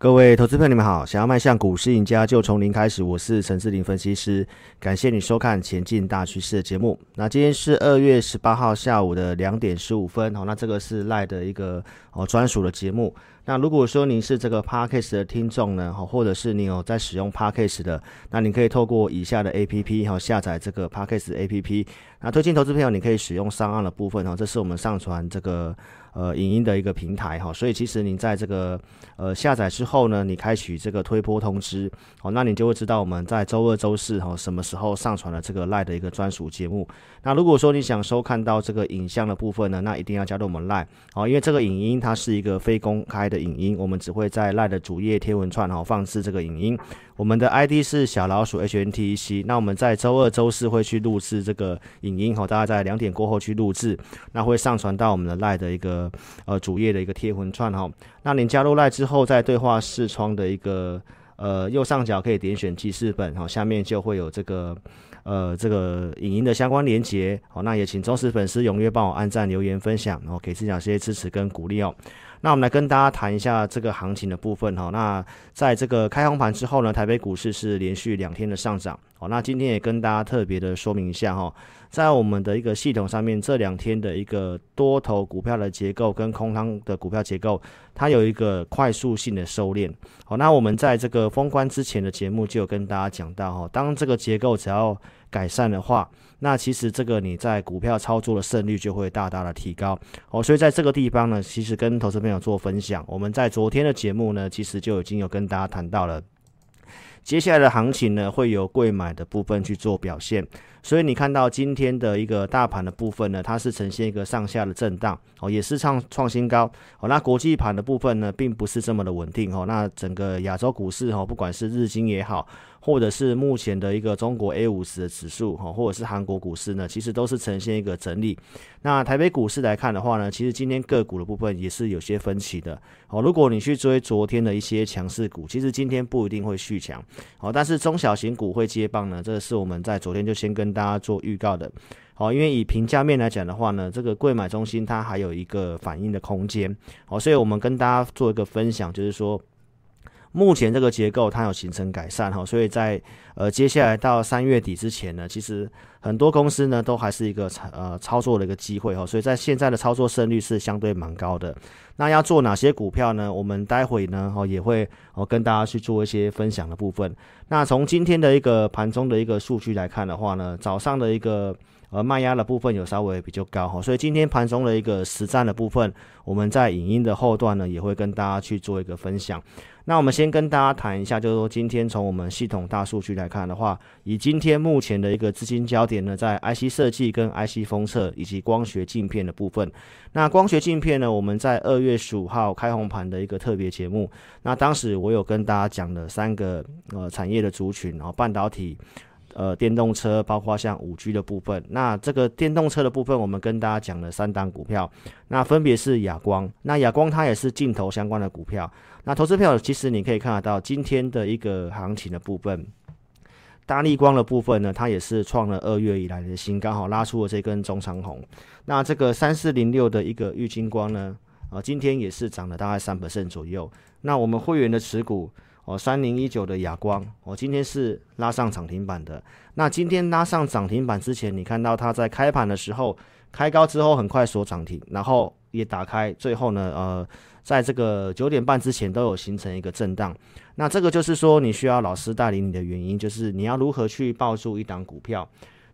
各位投资朋友，你们好！想要迈向股市赢家，就从零开始。我是陈志林分析师，感谢你收看《前进大趋势》的节目。那今天是二月十八号下午的两点十五分，好，那这个是赖的一个哦专属的节目。那如果说您是这个 Parkes 的听众呢，哈，或者是你有在使用 Parkes 的，那你可以透过以下的 A P P 哈下载这个 Parkes A P P。那推荐投资朋友，你可以使用上岸的部分哈，这是我们上传这个。呃，影音的一个平台哈，所以其实你在这个呃下载之后呢，你开启这个推播通知，哦，那你就会知道我们在周二、周四哈什么时候上传了这个赖的一个专属节目。那如果说你想收看到这个影像的部分呢，那一定要加入我们赖哦，因为这个影音它是一个非公开的影音，我们只会在赖的主页贴文串哈放置这个影音。我们的 ID 是小老鼠 HNTEC，那我们在周二、周四会去录制这个影音哈，大概在两点过后去录制，那会上传到我们的赖的一个呃主页的一个贴魂串哈。那您加入赖之后，在对话视窗的一个呃右上角可以点选记事本哈，下面就会有这个呃这个影音的相关连接好，那也请忠实粉丝踊跃帮我按赞、留言、分享，然后给自己一些支持跟鼓励哦。那我们来跟大家谈一下这个行情的部分哈。那在这个开红盘之后呢，台北股市是连续两天的上涨。好，那今天也跟大家特别的说明一下哈，在我们的一个系统上面，这两天的一个多头股票的结构跟空仓的股票结构，它有一个快速性的收敛。好，那我们在这个封关之前的节目就有跟大家讲到哈，当这个结构只要改善的话。那其实这个你在股票操作的胜率就会大大的提高哦，所以在这个地方呢，其实跟投资朋友做分享，我们在昨天的节目呢，其实就已经有跟大家谈到了，接下来的行情呢，会有贵买的部分去做表现。所以你看到今天的一个大盘的部分呢，它是呈现一个上下的震荡哦，也是创创新高哦。那国际盘的部分呢，并不是这么的稳定哦。那整个亚洲股市哦，不管是日经也好，或者是目前的一个中国 A 五十的指数哈，或者是韩国股市呢，其实都是呈现一个整理。那台北股市来看的话呢，其实今天个股的部分也是有些分歧的哦。如果你去追昨天的一些强势股，其实今天不一定会续强哦。但是中小型股会接棒呢，这个是我们在昨天就先跟大家做预告的，好，因为以评价面来讲的话呢，这个贵买中心它还有一个反应的空间，好，所以我们跟大家做一个分享，就是说。目前这个结构它有形成改善哈，所以在呃接下来到三月底之前呢，其实很多公司呢都还是一个呃操作的一个机会哈，所以在现在的操作胜率是相对蛮高的。那要做哪些股票呢？我们待会呢哦也会哦跟大家去做一些分享的部分。那从今天的一个盘中的一个数据来看的话呢，早上的一个。而卖压的部分有稍微比较高哈，所以今天盘中的一个实战的部分，我们在影音的后段呢也会跟大家去做一个分享。那我们先跟大家谈一下，就是说今天从我们系统大数据来看的话，以今天目前的一个资金焦点呢，在 IC 设计跟 IC 封测以及光学镜片的部分。那光学镜片呢，我们在二月十五号开红盘的一个特别节目，那当时我有跟大家讲了三个呃产业的族群，然后半导体。呃，电动车包括像五 G 的部分，那这个电动车的部分，我们跟大家讲了三档股票，那分别是亚光，那亚光它也是镜头相关的股票。那投资票其实你可以看得到今天的一个行情的部分，大力光的部分呢，它也是创了二月以来的新，刚好拉出了这根中长红。那这个三四零六的一个玉金光呢，啊，今天也是涨了大概三百分左右。那我们会员的持股。哦，三零一九的亚光，我今天是拉上涨停板的。那今天拉上涨停板之前，你看到它在开盘的时候开高之后很快锁涨停，然后也打开，最后呢，呃，在这个九点半之前都有形成一个震荡。那这个就是说你需要老师带领你的原因，就是你要如何去抱住一档股票。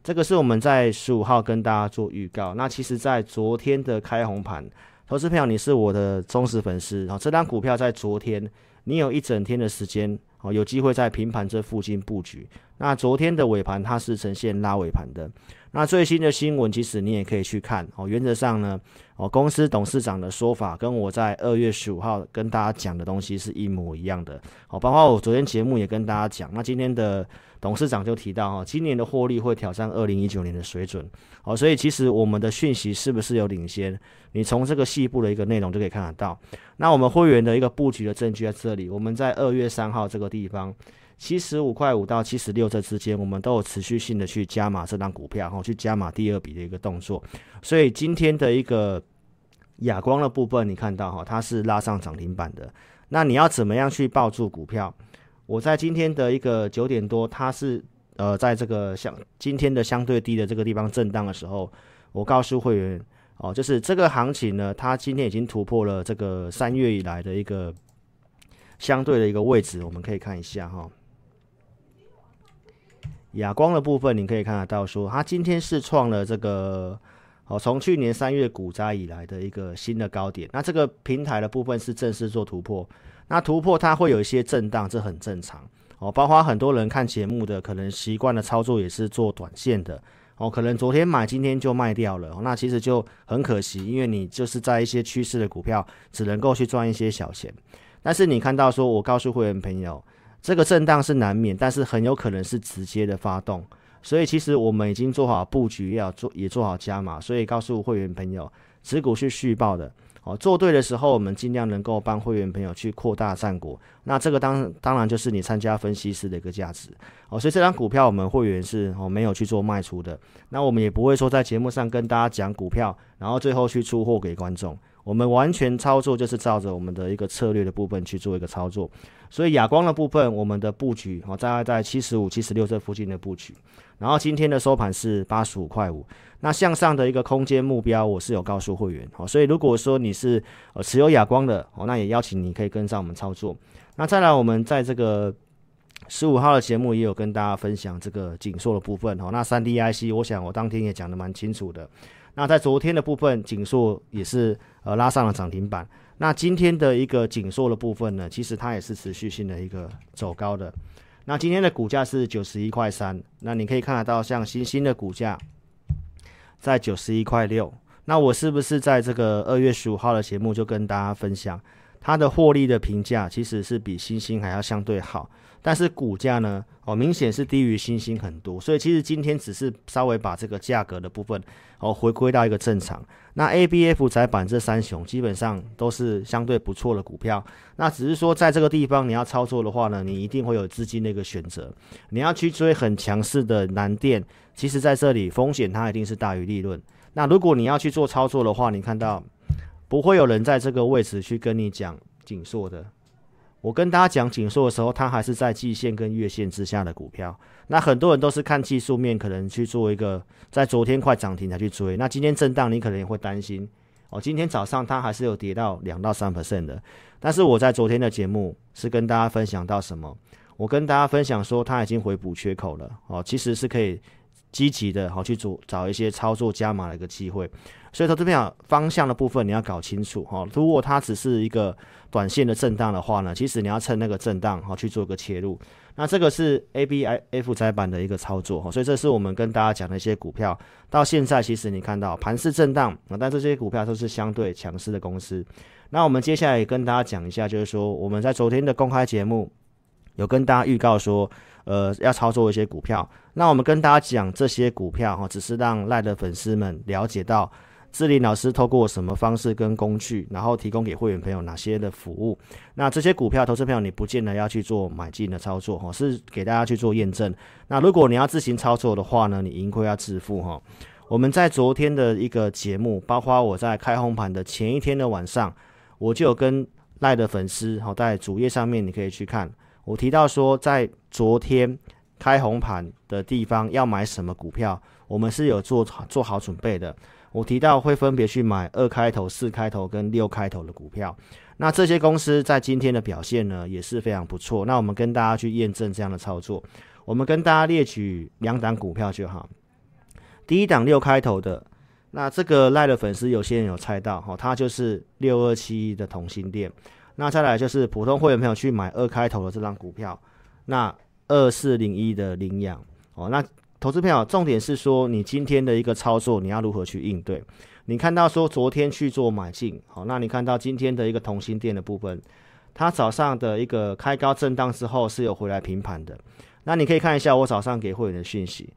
这个是我们在十五号跟大家做预告。那其实，在昨天的开红盘，投资朋友你是我的忠实粉丝，然后这张股票在昨天。你有一整天的时间哦，有机会在平盘这附近布局。那昨天的尾盘它是呈现拉尾盘的。那最新的新闻其实你也可以去看哦。原则上呢，哦公司董事长的说法跟我在二月十五号跟大家讲的东西是一模一样的。哦，包括我昨天节目也跟大家讲，那今天的。董事长就提到哈，今年的获利会挑战二零一九年的水准，哦，所以其实我们的讯息是不是有领先？你从这个细部的一个内容就可以看得到。那我们会员的一个布局的证据在这里，我们在二月三号这个地方，七十五块五到七十六这之间，我们都有持续性的去加码这张股票，哈，去加码第二笔的一个动作。所以今天的一个亚光的部分，你看到哈，它是拉上涨停板的。那你要怎么样去抱住股票？我在今天的一个九点多，它是呃在这个相今天的相对低的这个地方震荡的时候，我告诉会员哦，就是这个行情呢，它今天已经突破了这个三月以来的一个相对的一个位置，我们可以看一下哈。哑光的部分，你可以看得到说，它今天是创了这个。哦，从去年三月股灾以来的一个新的高点，那这个平台的部分是正式做突破，那突破它会有一些震荡，这很正常。哦，包括很多人看节目的，可能习惯的操作也是做短线的，哦，可能昨天买，今天就卖掉了，那其实就很可惜，因为你就是在一些趋势的股票，只能够去赚一些小钱。但是你看到说，我告诉会员朋友，这个震荡是难免，但是很有可能是直接的发动。所以其实我们已经做好布局，要做也做好加码，所以告诉会员朋友，持股是续报的。哦，做对的时候，我们尽量能够帮会员朋友去扩大战果。那这个当当然就是你参加分析师的一个价值。哦，所以这张股票我们会员是哦没有去做卖出的。那我们也不会说在节目上跟大家讲股票，然后最后去出货给观众。我们完全操作就是照着我们的一个策略的部分去做一个操作。所以哑光的部分，我们的布局哦，大概在七十五、七十六这附近的布局。然后今天的收盘是八十五块五，那向上的一个空间目标，我是有告诉会员，哦，所以如果说你是呃持有哑光的，哦，那也邀请你可以跟上我们操作。那再来，我们在这个十五号的节目也有跟大家分享这个紧缩的部分，哦，那三 D IC，我想我当天也讲的蛮清楚的。那在昨天的部分，紧缩也是呃拉上了涨停板。那今天的一个紧缩的部分呢，其实它也是持续性的一个走高的。那今天的股价是九十一块三，那你可以看得到，像新兴的股价在九十一块六。那我是不是在这个二月十五号的节目就跟大家分享，它的获利的评价其实是比新兴还要相对好？但是股价呢，哦，明显是低于新兴很多，所以其实今天只是稍微把这个价格的部分哦回归到一个正常。那 A、B、F 窄板这三雄基本上都是相对不错的股票，那只是说在这个地方你要操作的话呢，你一定会有资金的一个选择。你要去追很强势的蓝电，其实在这里风险它一定是大于利润。那如果你要去做操作的话，你看到不会有人在这个位置去跟你讲紧缩的。我跟大家讲紧缩的时候，它还是在季线跟月线之下的股票。那很多人都是看技术面，可能去做一个在昨天快涨停才去追。那今天震荡，你可能也会担心哦。今天早上它还是有跌到两到三 percent 的。但是我在昨天的节目是跟大家分享到什么？我跟大家分享说，它已经回补缺口了哦，其实是可以积极的好去做找一些操作加码的一个机会。所以它这边啊方向的部分你要搞清楚哈。如果它只是一个短线的震荡的话呢，其实你要趁那个震荡哈去做一个切入。那这个是 A B I F 窄板的一个操作哈。所以这是我们跟大家讲的一些股票。到现在其实你看到盘势震荡啊，但这些股票都是相对强势的公司。那我们接下来跟大家讲一下，就是说我们在昨天的公开节目有跟大家预告说，呃，要操作一些股票。那我们跟大家讲这些股票哈，只是让赖的粉丝们了解到。志林老师透过什么方式跟工具，然后提供给会员朋友哪些的服务？那这些股票投资朋友，你不见得要去做买进的操作哈，是给大家去做验证。那如果你要自行操作的话呢，你盈亏要自负哈。我们在昨天的一个节目，包括我在开红盘的前一天的晚上，我就有跟赖的粉丝哈，在主页上面你可以去看，我提到说，在昨天开红盘的地方要买什么股票，我们是有做做好准备的。我提到会分别去买二开头、四开头跟六开头的股票，那这些公司在今天的表现呢也是非常不错。那我们跟大家去验证这样的操作，我们跟大家列举两档股票就好。第一档六开头的，那这个赖的粉丝有些人有猜到哈，它就是六二七一的同心店。那再来就是普通会员朋友去买二开头的这张股票，那二四零一的领养哦，那。投资票重点是说，你今天的一个操作，你要如何去应对？你看到说昨天去做买进，好，那你看到今天的一个同心店的部分，它早上的一个开高震荡之后是有回来平盘的。那你可以看一下我早上给会员的讯息，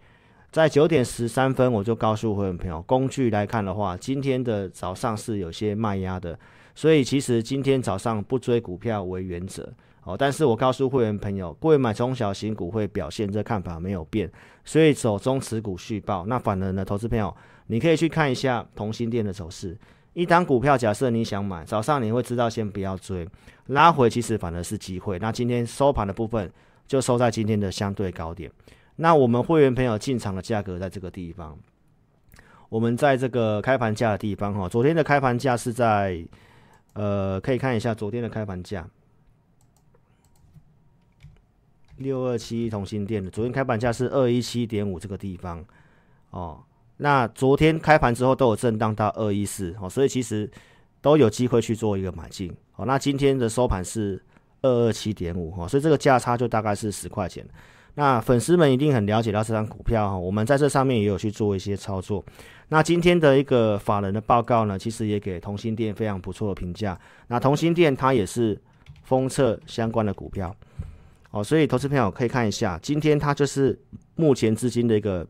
在九点十三分我就告诉会员朋友，工具来看的话，今天的早上是有些卖压的，所以其实今天早上不追股票为原则。哦，但是我告诉会员朋友，各位买中小型股会表现，这看法没有变，所以走中持股续报。那反而呢，投资朋友，你可以去看一下同心店的走势。一档股票，假设你想买，早上你会知道先不要追，拉回其实反而是机会。那今天收盘的部分就收在今天的相对高点。那我们会员朋友进场的价格在这个地方，我们在这个开盘价的地方哈，昨天的开盘价是在，呃，可以看一下昨天的开盘价，六二七同心店的昨天开盘价是二一七点五这个地方，哦。那昨天开盘之后都有震荡到二一四，哦，所以其实都有机会去做一个买进，哦，那今天的收盘是二二七点五，哈，所以这个价差就大概是十块钱。那粉丝们一定很了解到这张股票，哈，我们在这上面也有去做一些操作。那今天的一个法人的报告呢，其实也给同心店非常不错的评价。那同心店它也是封测相关的股票，哦，所以投资朋友可以看一下，今天它就是目前资金的一个。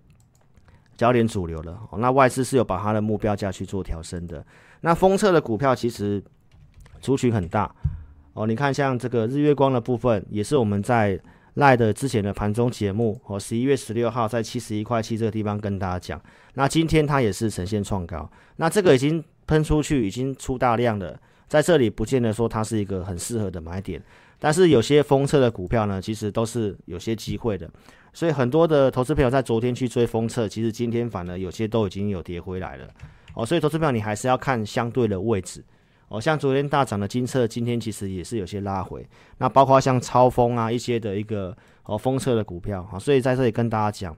焦点主流了，那外资是有把它的目标价去做调升的。那封测的股票其实族群很大哦，你看像这个日月光的部分，也是我们在赖的之前的盘中节目哦，十一月十六号在七十一块七这个地方跟大家讲。那今天它也是呈现创高，那这个已经喷出去，已经出大量了，在这里不见得说它是一个很适合的买点，但是有些封测的股票呢，其实都是有些机会的。所以很多的投资朋友在昨天去追封测，其实今天反而有些都已经有跌回来了哦。所以投资朋友你还是要看相对的位置哦。像昨天大涨的金测，今天其实也是有些拉回。那包括像超风啊一些的一个哦封测的股票哈。所以在这里跟大家讲，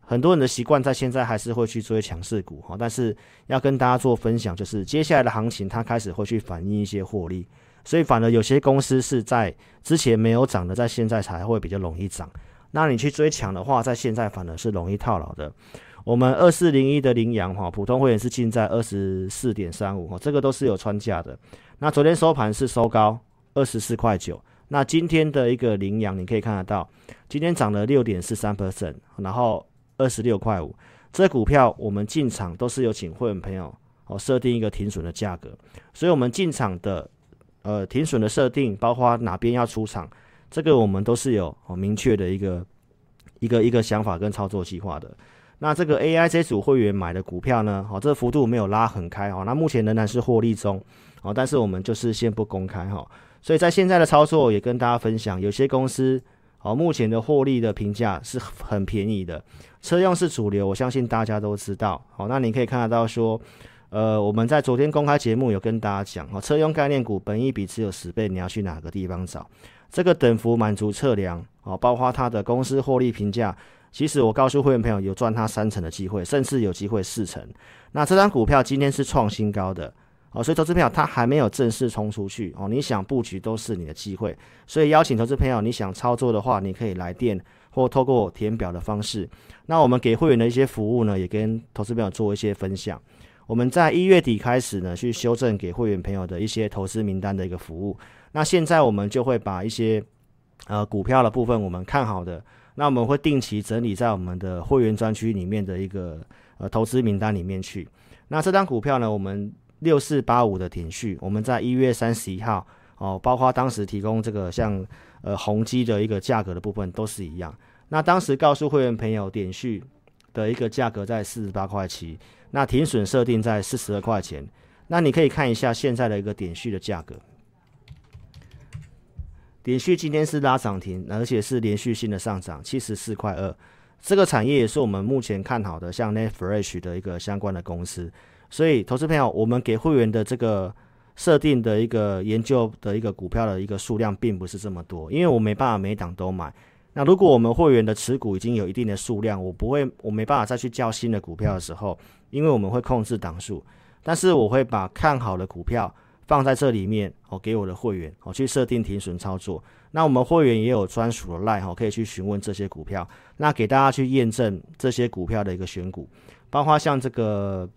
很多人的习惯在现在还是会去追强势股哈。但是要跟大家做分享，就是接下来的行情它开始会去反映一些获利，所以反而有些公司是在之前没有涨的，在现在才会比较容易涨。那你去追抢的话，在现在反而是容易套牢的。我们二四零一的羚羊哈，普通会员是进在二十四点三五哈，这个都是有穿价的。那昨天收盘是收高二十四块九，那今天的一个羚羊你可以看得到，今天涨了六点四三 percent，然后二十六块五。这股票我们进场都是有请会员朋友哦设定一个停损的价格，所以我们进场的呃停损的设定，包括哪边要出场。这个我们都是有哦明确的一个一个一个想法跟操作计划的。那这个 A I C 组会员买的股票呢，好，这个幅度没有拉很开哦。那目前仍然是获利中哦，但是我们就是先不公开哈。所以在现在的操作也跟大家分享，有些公司哦目前的获利的评价是很便宜的。车用是主流，我相信大家都知道。好，那你可以看得到说，呃，我们在昨天公开节目有跟大家讲哦，车用概念股本益比只有十倍，你要去哪个地方找？这个等幅满足测量哦，包括它的公司获利评价，其实我告诉会员朋友，有赚它三成的机会，甚至有机会四成。那这张股票今天是创新高的哦，所以投资朋友它还没有正式冲出去哦，你想布局都是你的机会。所以邀请投资朋友，你想操作的话，你可以来电或透过填表的方式。那我们给会员的一些服务呢，也跟投资朋友做一些分享。我们在一月底开始呢，去修正给会员朋友的一些投资名单的一个服务。那现在我们就会把一些呃股票的部分我们看好的，那我们会定期整理在我们的会员专区里面的一个呃投资名单里面去。那这张股票呢，我们六四八五的点序，我们在一月三十一号哦，包括当时提供这个像呃宏基的一个价格的部分都是一样。那当时告诉会员朋友点序的一个价格在四十八块七，那停损设定在四十二块钱。那你可以看一下现在的一个点序的价格。连续今天是拉涨停，而且是连续性的上涨，七十四块二。这个产业也是我们目前看好的，像 Netfresh 的一个相关的公司。所以，投资朋友，我们给会员的这个设定的一个研究的一个股票的一个数量，并不是这么多，因为我没办法每档都买。那如果我们会员的持股已经有一定的数量，我不会，我没办法再去叫新的股票的时候，因为我们会控制档数，但是我会把看好的股票。放在这里面，哦，给我的会员，哦，去设定停损操作。那我们会员也有专属的 line，哦，可以去询问这些股票。那给大家去验证这些股票的一个选股，包括像这个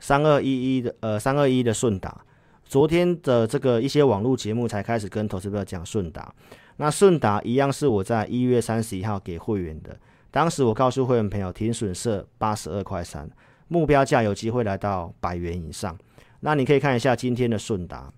三二一一的，呃，三二一的顺达，昨天的这个一些网络节目才开始跟投资者讲顺达。那顺达一样是我在一月三十一号给会员的，当时我告诉会员朋友，停损设八十二块三，目标价有机会来到百元以上。那你可以看一下今天的顺达，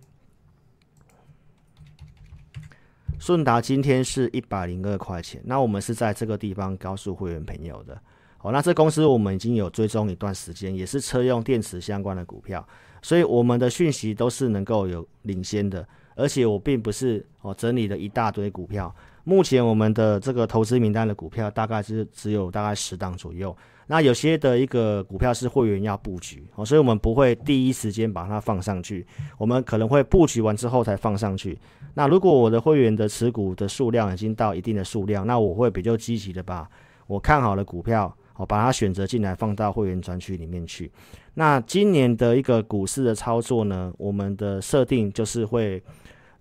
顺达今天是一百零二块钱。那我们是在这个地方告诉会员朋友的好，那这公司我们已经有追踪一段时间，也是车用电池相关的股票，所以我们的讯息都是能够有领先的。而且我并不是哦整理了一大堆股票，目前我们的这个投资名单的股票大概是只有大概十档左右。那有些的一个股票是会员要布局哦，所以我们不会第一时间把它放上去，我们可能会布局完之后才放上去。那如果我的会员的持股的数量已经到一定的数量，那我会比较积极的把我看好的股票。哦，把它选择进来放到会员专区里面去。那今年的一个股市的操作呢，我们的设定就是会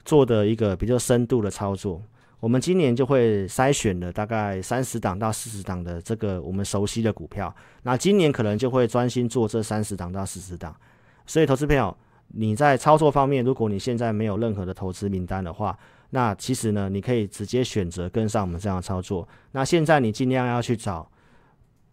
做的一个比较深度的操作。我们今年就会筛选了大概三十档到四十档的这个我们熟悉的股票。那今年可能就会专心做这三十档到四十档。所以，投资朋友，你在操作方面，如果你现在没有任何的投资名单的话，那其实呢，你可以直接选择跟上我们这样操作。那现在你尽量要去找。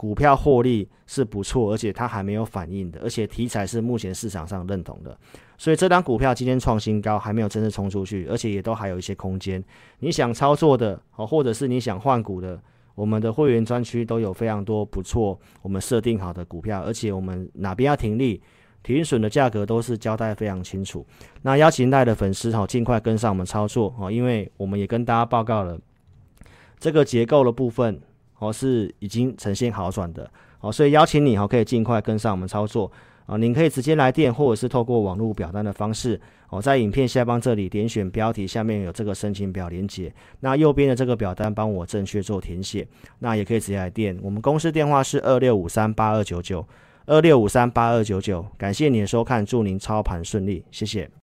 股票获利是不错，而且它还没有反应的，而且题材是目前市场上认同的，所以这张股票今天创新高，还没有真正冲出去，而且也都还有一些空间。你想操作的哦，或者是你想换股的，我们的会员专区都有非常多不错，我们设定好的股票，而且我们哪边要停利、停损的价格都是交代非常清楚。那邀请带的粉丝哈，尽快跟上我们操作哦，因为我们也跟大家报告了这个结构的部分。哦，是已经呈现好转的，哦，所以邀请你哦，可以尽快跟上我们操作。啊！您可以直接来电，或者是透过网络表单的方式，哦，在影片下方这里点选标题，下面有这个申请表连接，那右边的这个表单帮我正确做填写，那也可以直接来电，我们公司电话是二六五三八二九九二六五三八二九九，感谢您的收看，祝您操盘顺利，谢谢。